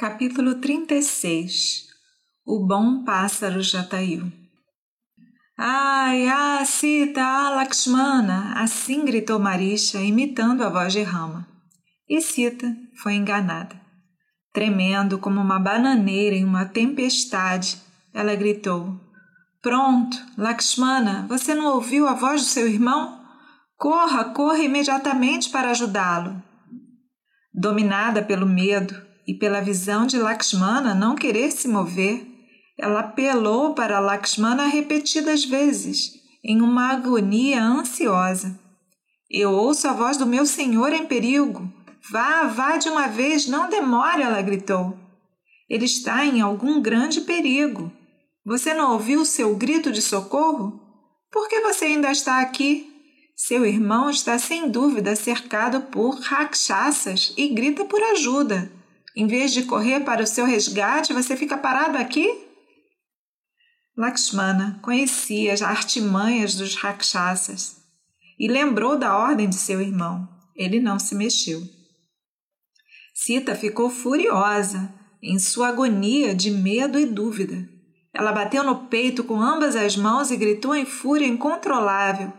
Capítulo 36 O bom pássaro Jatayu Ai, ah, Sita, ah, Lakshmana! Assim gritou Marisha, imitando a voz de Rama. E Sita foi enganada. Tremendo como uma bananeira em uma tempestade, ela gritou: Pronto, Lakshmana, você não ouviu a voz do seu irmão? Corra, corra imediatamente para ajudá-lo. Dominada pelo medo, e pela visão de Lakshmana não querer se mover, ela apelou para Lakshmana repetidas vezes, em uma agonia ansiosa. Eu ouço a voz do meu senhor em perigo. Vá, vá de uma vez, não demore, ela gritou. Ele está em algum grande perigo. Você não ouviu seu grito de socorro? Por que você ainda está aqui? Seu irmão está sem dúvida cercado por rakshasas e grita por ajuda. Em vez de correr para o seu resgate, você fica parado aqui? Lakshmana conhecia as artimanhas dos rakshasas e lembrou da ordem de seu irmão. Ele não se mexeu. Sita ficou furiosa em sua agonia de medo e dúvida. Ela bateu no peito com ambas as mãos e gritou em fúria incontrolável: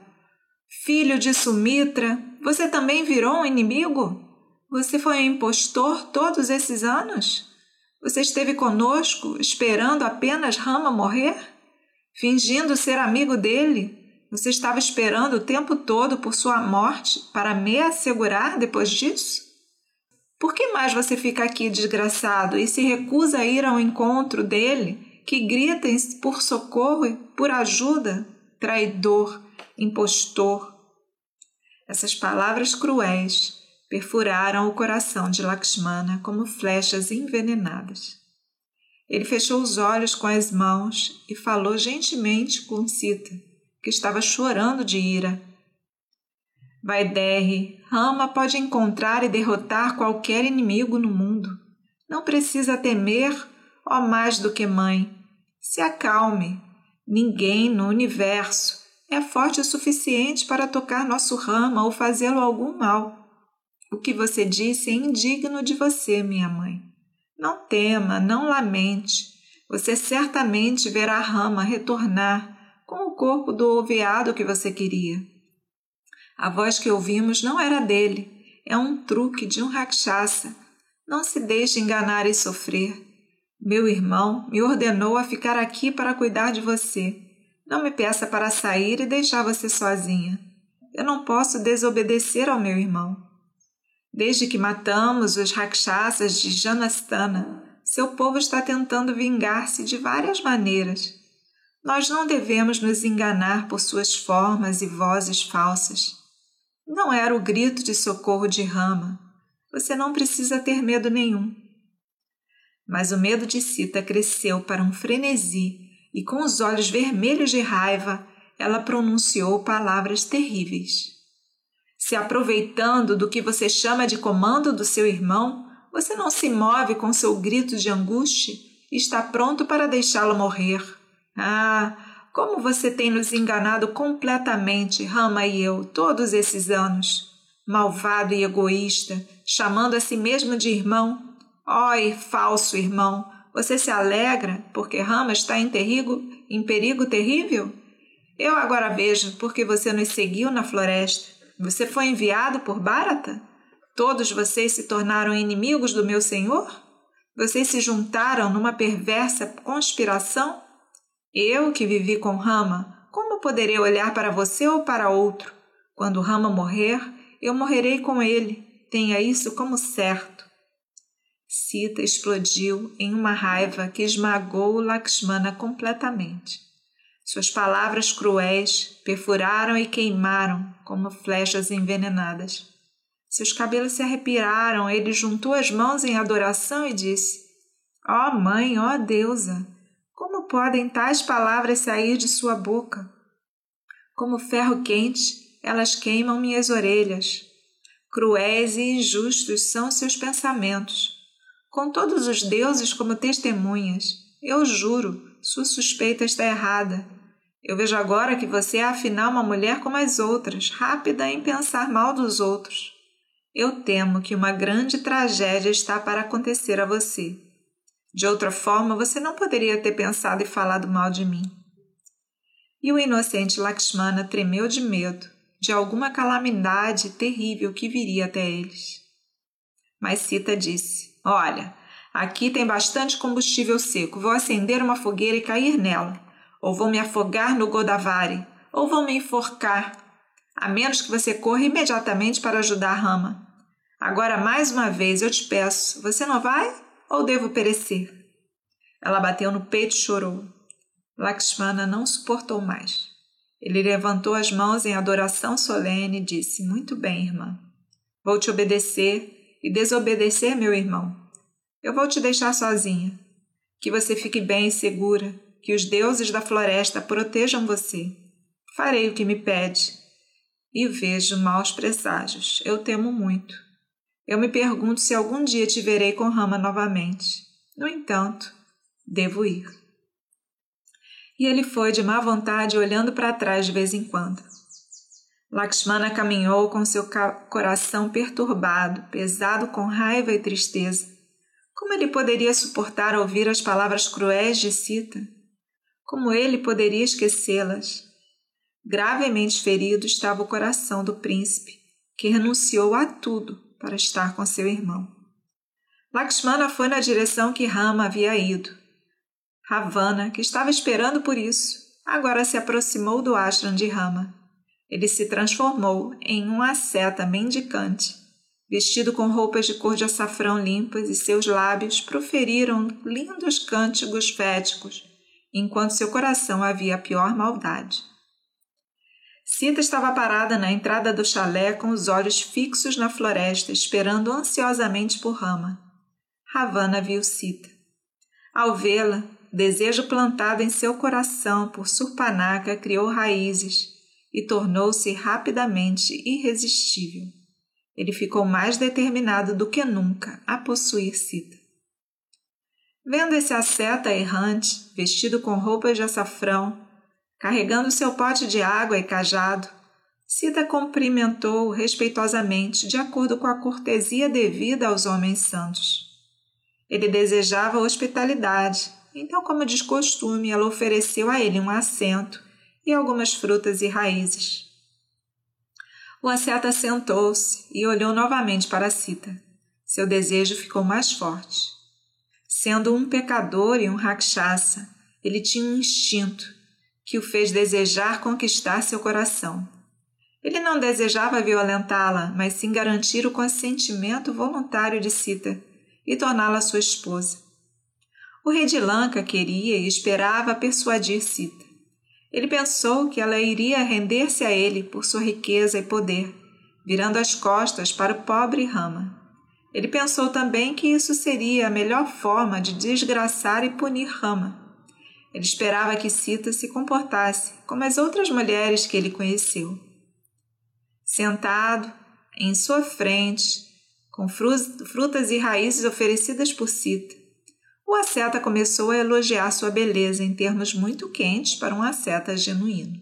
Filho de Sumitra, você também virou um inimigo? Você foi um impostor todos esses anos? Você esteve conosco esperando apenas Rama morrer? Fingindo ser amigo dele? Você estava esperando o tempo todo por sua morte para me assegurar depois disso? Por que mais você fica aqui desgraçado e se recusa a ir ao encontro dele, que grita por socorro e por ajuda? Traidor, impostor. Essas palavras cruéis perfuraram o coração de Lakshmana como flechas envenenadas. Ele fechou os olhos com as mãos e falou gentilmente com Sita, que estava chorando de ira. Vaidehi, Rama pode encontrar e derrotar qualquer inimigo no mundo. Não precisa temer, ó mais do que mãe. Se acalme. Ninguém no universo é forte o suficiente para tocar nosso Rama ou fazê-lo algum mal. O que você disse é indigno de você, minha mãe. Não tema, não lamente. Você certamente verá a rama retornar com o corpo do oveado que você queria. A voz que ouvimos não era dele, é um truque de um rakshasa. Não se deixe enganar e sofrer. Meu irmão me ordenou a ficar aqui para cuidar de você. Não me peça para sair e deixar você sozinha. Eu não posso desobedecer ao meu irmão. Desde que matamos os rakshasas de Janastana, seu povo está tentando vingar-se de várias maneiras. Nós não devemos nos enganar por suas formas e vozes falsas. Não era o grito de socorro de Rama. Você não precisa ter medo nenhum. Mas o medo de Sita cresceu para um frenesi e, com os olhos vermelhos de raiva, ela pronunciou palavras terríveis. Se aproveitando do que você chama de comando do seu irmão, você não se move com seu grito de angústia e está pronto para deixá-lo morrer. Ah, como você tem nos enganado completamente, Rama e eu, todos esses anos. Malvado e egoísta, chamando a si mesmo de irmão. Oi, falso irmão, você se alegra porque Rama está em perigo, em perigo terrível? Eu agora vejo porque você nos seguiu na floresta você foi enviado por Bharata? Todos vocês se tornaram inimigos do meu senhor? Vocês se juntaram numa perversa conspiração? Eu, que vivi com Rama, como poderei olhar para você ou para outro? Quando Rama morrer, eu morrerei com ele. Tenha isso como certo. Sita explodiu em uma raiva que esmagou Lakshmana completamente. Suas palavras cruéis perfuraram e queimaram como flechas envenenadas. Seus cabelos se arrepiaram, ele juntou as mãos em adoração e disse: Ó oh mãe, ó oh deusa, como podem tais palavras sair de sua boca? Como ferro quente, elas queimam minhas orelhas. Cruéis e injustos são seus pensamentos. Com todos os deuses como testemunhas, eu juro, sua suspeita está errada. Eu vejo agora que você é afinal uma mulher como as outras, rápida em pensar mal dos outros. Eu temo que uma grande tragédia está para acontecer a você. De outra forma, você não poderia ter pensado e falado mal de mim. E o inocente Lakshmana tremeu de medo de alguma calamidade terrível que viria até eles. Mas Sita disse: Olha, aqui tem bastante combustível seco. Vou acender uma fogueira e cair nela. Ou vou me afogar no Godavari, ou vou me enforcar. A menos que você corra imediatamente para ajudar Rama. Agora, mais uma vez, eu te peço: você não vai ou devo perecer? Ela bateu no peito e chorou. Lakshmana não suportou mais. Ele levantou as mãos em adoração solene e disse: Muito bem, irmã. Vou te obedecer e desobedecer meu irmão. Eu vou te deixar sozinha. Que você fique bem e segura, que os deuses da floresta protejam você. Farei o que me pede. E vejo maus presságios. Eu temo muito. Eu me pergunto se algum dia te verei com Rama novamente. No entanto, devo ir. E ele foi de má vontade olhando para trás de vez em quando. Lakshmana caminhou com seu coração perturbado, pesado com raiva e tristeza. Como ele poderia suportar ouvir as palavras cruéis de Sita? Como ele poderia esquecê-las? Gravemente ferido estava o coração do príncipe, que renunciou a tudo para estar com seu irmão. Lakshmana foi na direção que Rama havia ido. Ravana, que estava esperando por isso, agora se aproximou do ashram de Rama ele se transformou em um asceta mendicante, vestido com roupas de cor de açafrão limpas e seus lábios proferiram lindos cânticos féticos, enquanto seu coração havia a pior maldade. Sita estava parada na entrada do chalé com os olhos fixos na floresta, esperando ansiosamente por Rama. Ravana viu Sita. Ao vê-la, desejo plantado em seu coração por Surpanaka criou raízes e tornou-se rapidamente irresistível. Ele ficou mais determinado do que nunca a possuir Sita. Vendo esse asceta errante, vestido com roupas de açafrão, carregando seu pote de água e cajado, Sita cumprimentou-o respeitosamente, de acordo com a cortesia devida aos homens santos. Ele desejava hospitalidade, então, como de costume, ela ofereceu a ele um assento e algumas frutas e raízes. O asceta sentou-se e olhou novamente para Sita. Seu desejo ficou mais forte. Sendo um pecador e um rakshasa, ele tinha um instinto que o fez desejar conquistar seu coração. Ele não desejava violentá-la, mas sim garantir o consentimento voluntário de Sita e torná-la sua esposa. O rei de Lanka queria e esperava persuadir Sita. Ele pensou que ela iria render-se a ele por sua riqueza e poder, virando as costas para o pobre Rama. Ele pensou também que isso seria a melhor forma de desgraçar e punir Rama. Ele esperava que Sita se comportasse como as outras mulheres que ele conheceu. Sentado em sua frente, com frutas e raízes oferecidas por Sita, o asceta começou a elogiar sua beleza em termos muito quentes para um asceta genuíno.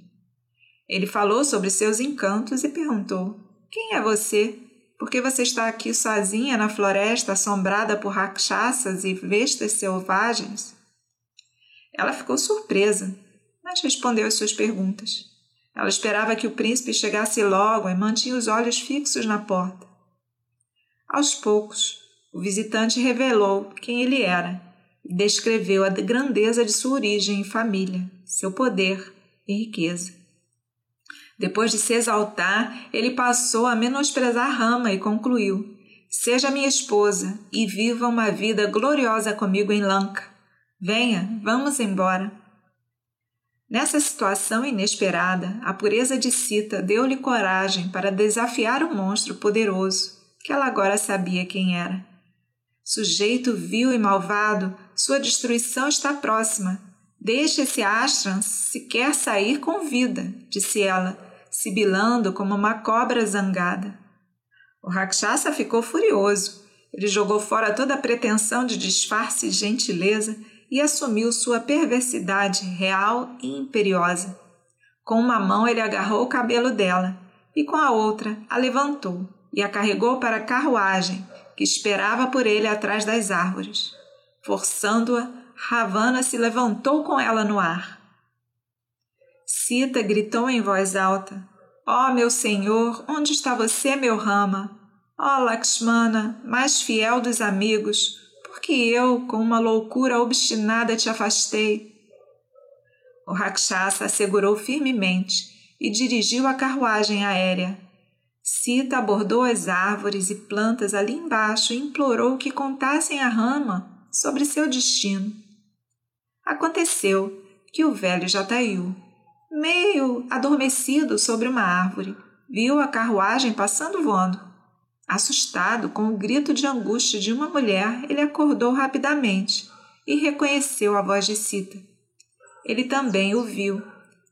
Ele falou sobre seus encantos e perguntou: Quem é você? Por que você está aqui sozinha na floresta assombrada por rakshasas e vestas selvagens? Ela ficou surpresa, mas respondeu às suas perguntas. Ela esperava que o príncipe chegasse logo e mantinha os olhos fixos na porta. Aos poucos, o visitante revelou quem ele era e descreveu a grandeza de sua origem e família, seu poder e riqueza. Depois de se exaltar, ele passou a menosprezar Rama e concluiu: Seja minha esposa e viva uma vida gloriosa comigo em Lanka. Venha, vamos embora. Nessa situação inesperada, a pureza de Sita deu-lhe coragem para desafiar o monstro poderoso, que ela agora sabia quem era. Sujeito vil e malvado, sua destruição está próxima. Deixe esse ashram se quer sair com vida, disse ela, sibilando como uma cobra zangada. O Rakshasa ficou furioso. Ele jogou fora toda a pretensão de disfarce e gentileza e assumiu sua perversidade real e imperiosa. Com uma mão ele agarrou o cabelo dela e com a outra a levantou e a carregou para a carruagem, que esperava por ele atrás das árvores. Forçando-a, Ravana se levantou com ela no ar. Sita gritou em voz alta: Ó oh, meu senhor, onde está você, meu Rama? Ó oh, Lakshmana, mais fiel dos amigos, porque eu, com uma loucura obstinada, te afastei. O Rakshasa assegurou firmemente e dirigiu a carruagem aérea. Sita abordou as árvores e plantas ali embaixo e implorou que contassem a Rama sobre seu destino. Aconteceu que o velho Jatayu, meio adormecido sobre uma árvore, viu a carruagem passando voando. Assustado com o grito de angústia de uma mulher, ele acordou rapidamente e reconheceu a voz de Sita. Ele também o viu.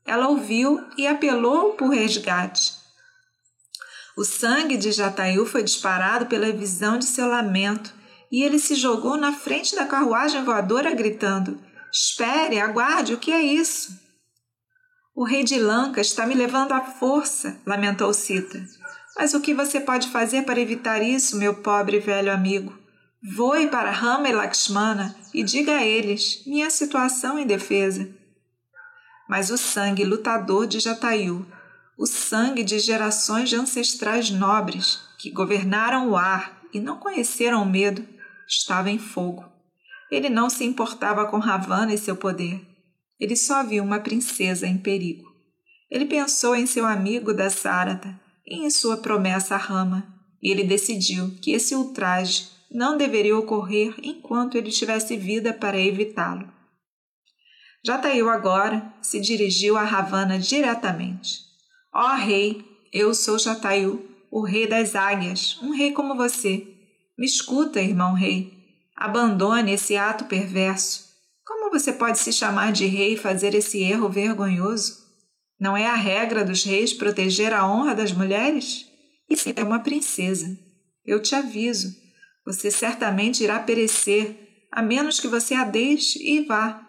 Ela ouviu e apelou por resgate. O sangue de Jatayu foi disparado pela visão de seu lamento e ele se jogou na frente da carruagem voadora, gritando: Espere, aguarde, o que é isso? O rei de Lanka está me levando à força, lamentou Sita. Mas o que você pode fazer para evitar isso, meu pobre velho amigo? Voe para Rama e Lakshmana e diga a eles minha situação indefesa. Mas o sangue lutador de Jatayu, o sangue de gerações de ancestrais nobres que governaram o ar e não conheceram o medo, estava em fogo. Ele não se importava com Ravana e seu poder. Ele só viu uma princesa em perigo. Ele pensou em seu amigo da Sarata e em sua promessa a Rama, e ele decidiu que esse ultraje não deveria ocorrer enquanto ele tivesse vida para evitá-lo. Jatayu agora se dirigiu a Ravana diretamente. Ó oh, rei, eu sou Jatayu, o rei das águias, um rei como você. Me escuta, irmão rei. Abandone esse ato perverso. Você pode se chamar de rei e fazer esse erro vergonhoso? Não é a regra dos reis proteger a honra das mulheres? E se é uma princesa. Eu te aviso, você certamente irá perecer, a menos que você a deixe e vá.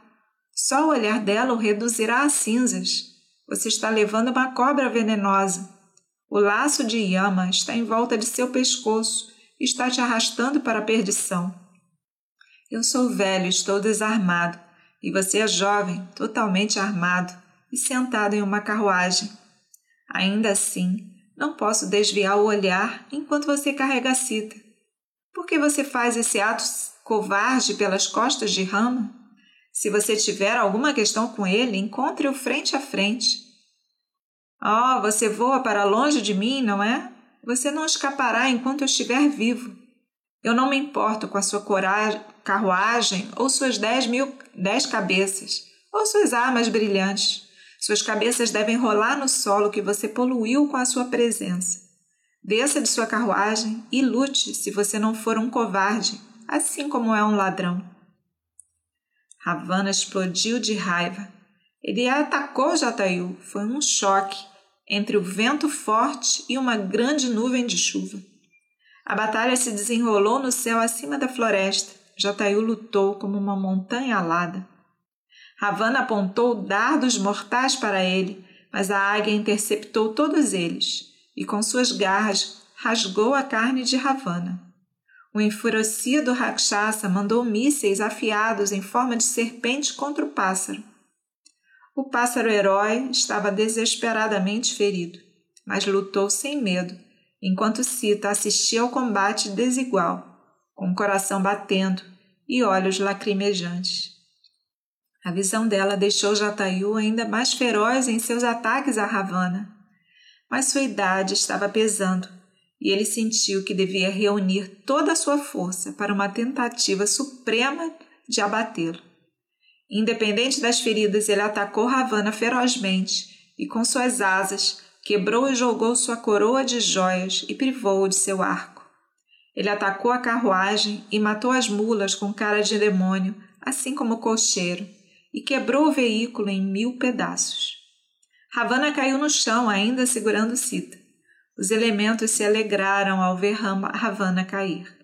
Só o olhar dela o reduzirá a cinzas. Você está levando uma cobra venenosa. O laço de Yama está em volta de seu pescoço e está te arrastando para a perdição. Eu sou velho, estou desarmado, e você é jovem, totalmente armado e sentado em uma carruagem. Ainda assim, não posso desviar o olhar enquanto você carrega a cita. Por que você faz esse ato covarde pelas costas de Rama? Se você tiver alguma questão com ele, encontre-o frente a frente. Oh, você voa para longe de mim, não é? Você não escapará enquanto eu estiver vivo. Eu não me importo com a sua carruagem ou suas dez mil dez cabeças, ou suas armas brilhantes. Suas cabeças devem rolar no solo que você poluiu com a sua presença. Desça de sua carruagem e lute se você não for um covarde, assim como é um ladrão. Ravana explodiu de raiva. Ele atacou Jatayu. Foi um choque entre o vento forte e uma grande nuvem de chuva. A batalha se desenrolou no céu acima da floresta. Jatayu lutou como uma montanha alada. Ravana apontou dardos mortais para ele, mas a águia interceptou todos eles e, com suas garras, rasgou a carne de Ravana. O enfurecido Rakshasa mandou mísseis afiados em forma de serpente contra o pássaro. O pássaro herói estava desesperadamente ferido, mas lutou sem medo enquanto Sita assistia ao combate desigual, com o coração batendo e olhos lacrimejantes. A visão dela deixou Jatayu ainda mais feroz em seus ataques a Ravana, mas sua idade estava pesando e ele sentiu que devia reunir toda a sua força para uma tentativa suprema de abatê-lo. Independente das feridas, ele atacou Ravana ferozmente e, com suas asas, quebrou e jogou sua coroa de joias e privou-o de seu arco. Ele atacou a carruagem e matou as mulas com cara de demônio, assim como o cocheiro, e quebrou o veículo em mil pedaços. Ravana caiu no chão, ainda segurando Sita. Os elementos se alegraram ao ver Ravana cair.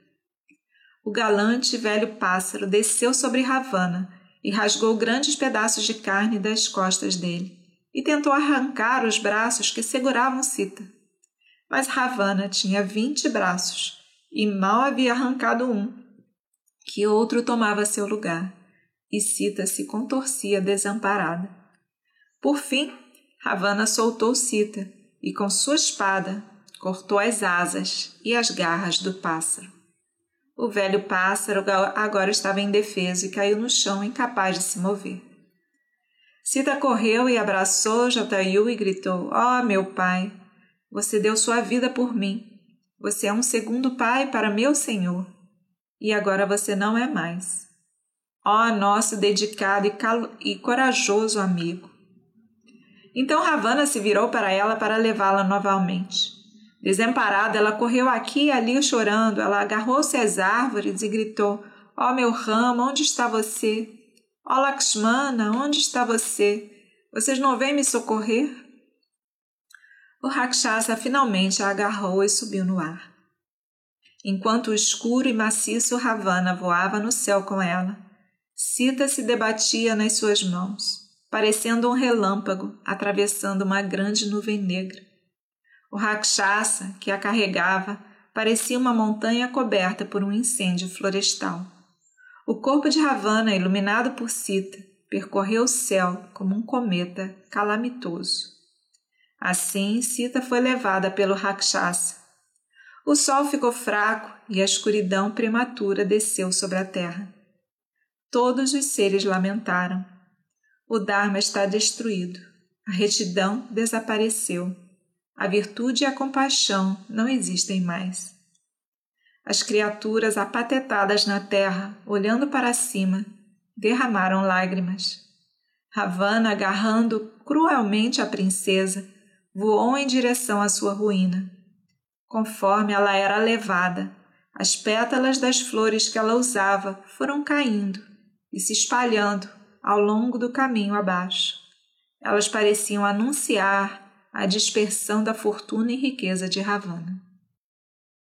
O galante velho pássaro desceu sobre Ravana e rasgou grandes pedaços de carne das costas dele e tentou arrancar os braços que seguravam Sita. Mas Ravana tinha vinte braços e mal havia arrancado um, que outro tomava seu lugar, e Sita se contorcia desamparada. Por fim, Ravana soltou Sita e, com sua espada, cortou as asas e as garras do pássaro. O velho pássaro agora estava indefeso e caiu no chão, incapaz de se mover. Sita correu e abraçou Jatayu e gritou: Ó oh, meu pai, você deu sua vida por mim. Você é um segundo pai para meu senhor. E agora você não é mais. Ó oh, nosso dedicado e, e corajoso amigo. Então Ravana se virou para ela para levá-la novamente. Desemparada, ela correu aqui e ali chorando. Ela agarrou-se às árvores e gritou: Ó oh, meu ramo, onde está você? Ó Lakshmana, onde está você? Vocês não vêm me socorrer? O Rakshasa finalmente a agarrou e subiu no ar. Enquanto o escuro e maciço Ravana voava no céu com ela, Sita se debatia nas suas mãos, parecendo um relâmpago atravessando uma grande nuvem negra. O Rakshasa, que a carregava, parecia uma montanha coberta por um incêndio florestal. O corpo de Ravana, iluminado por Sita, percorreu o céu como um cometa calamitoso. Assim, Sita foi levada pelo Rakshasa. O sol ficou fraco e a escuridão prematura desceu sobre a terra. Todos os seres lamentaram. O Dharma está destruído. A retidão desapareceu. A virtude e a compaixão não existem mais. As criaturas apatetadas na terra, olhando para cima, derramaram lágrimas. Ravana, agarrando cruelmente a princesa, voou em direção à sua ruína. Conforme ela era levada, as pétalas das flores que ela usava foram caindo e se espalhando ao longo do caminho abaixo. Elas pareciam anunciar a dispersão da fortuna e riqueza de Ravana.